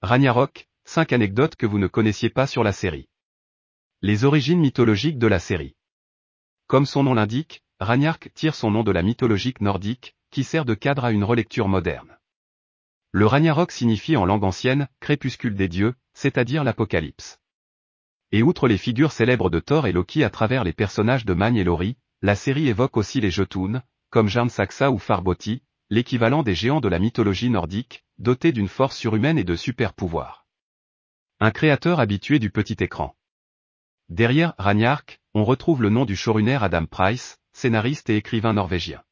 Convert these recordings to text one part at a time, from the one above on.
Ragnarok, 5 anecdotes que vous ne connaissiez pas sur la série. Les origines mythologiques de la série. Comme son nom l'indique, Ragnarok tire son nom de la mythologique nordique, qui sert de cadre à une relecture moderne. Le Ragnarok signifie en langue ancienne, crépuscule des dieux, c'est-à-dire l'apocalypse. Et outre les figures célèbres de Thor et Loki à travers les personnages de Magne et Lori, la série évoque aussi les Jotun, comme Jarn ou Farboti, l'équivalent des géants de la mythologie nordique, dotés d'une force surhumaine et de super pouvoirs. Un créateur habitué du petit écran. Derrière Ragnark, on retrouve le nom du showrunner Adam Price, scénariste et écrivain norvégien.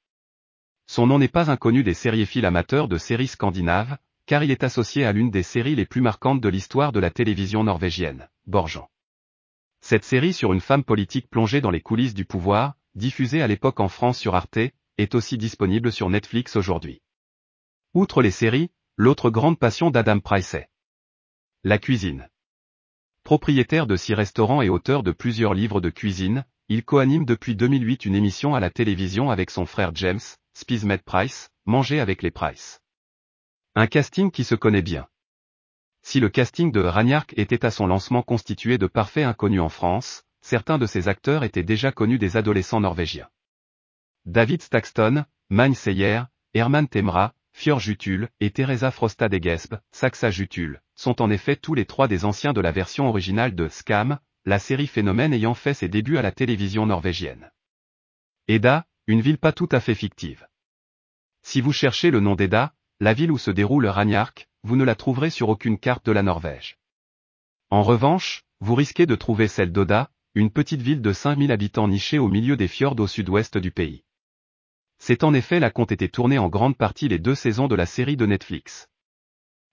Son nom n'est pas inconnu des sériéphiles amateurs de séries scandinaves, car il est associé à l'une des séries les plus marquantes de l'histoire de la télévision norvégienne, Borgen. Cette série sur une femme politique plongée dans les coulisses du pouvoir, diffusée à l'époque en France sur Arte, est aussi disponible sur Netflix aujourd'hui. Outre les séries, l'autre grande passion d'Adam Price est la cuisine. Propriétaire de six restaurants et auteur de plusieurs livres de cuisine, il coanime depuis 2008 une émission à la télévision avec son frère James, Spizmed Price, Manger avec les Price. Un casting qui se connaît bien. Si le casting de Ragnark était à son lancement constitué de parfaits inconnus en France, certains de ses acteurs étaient déjà connus des adolescents norvégiens. David Stakston, Magne Seyer, Herman Temra, Fjord Jutul et Teresa Frostad Egesp, Saxa Jutul, sont en effet tous les trois des anciens de la version originale de Scam, la série phénomène ayant fait ses débuts à la télévision norvégienne. Eda, une ville pas tout à fait fictive. Si vous cherchez le nom d'Eda, la ville où se déroule Ragnark, vous ne la trouverez sur aucune carte de la Norvège. En revanche, vous risquez de trouver celle d'Oda, une petite ville de 5000 habitants nichée au milieu des fjords au sud-ouest du pays. C'est en effet là qu'ont été tournées en grande partie les deux saisons de la série de Netflix.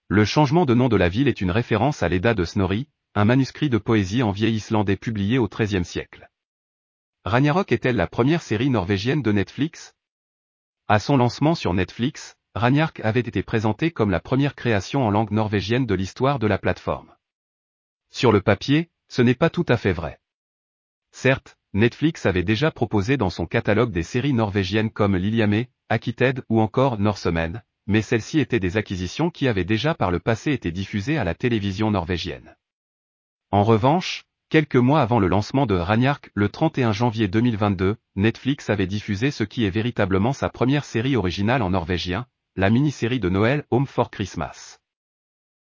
Le changement de nom de la ville est une référence à l'Eda de Snorri, un manuscrit de poésie en vieil islandais publié au XIIIe siècle. Ragnarok est-elle la première série norvégienne de Netflix? À son lancement sur Netflix, Ragnarok avait été présenté comme la première création en langue norvégienne de l'histoire de la plateforme. Sur le papier, ce n'est pas tout à fait vrai. Certes, Netflix avait déjà proposé dans son catalogue des séries norvégiennes comme Liliame, Akited ou encore Norsemen, mais celles-ci étaient des acquisitions qui avaient déjà par le passé été diffusées à la télévision norvégienne. En revanche, quelques mois avant le lancement de Ragnark le 31 janvier 2022, Netflix avait diffusé ce qui est véritablement sa première série originale en norvégien, la mini-série de Noël Home for Christmas.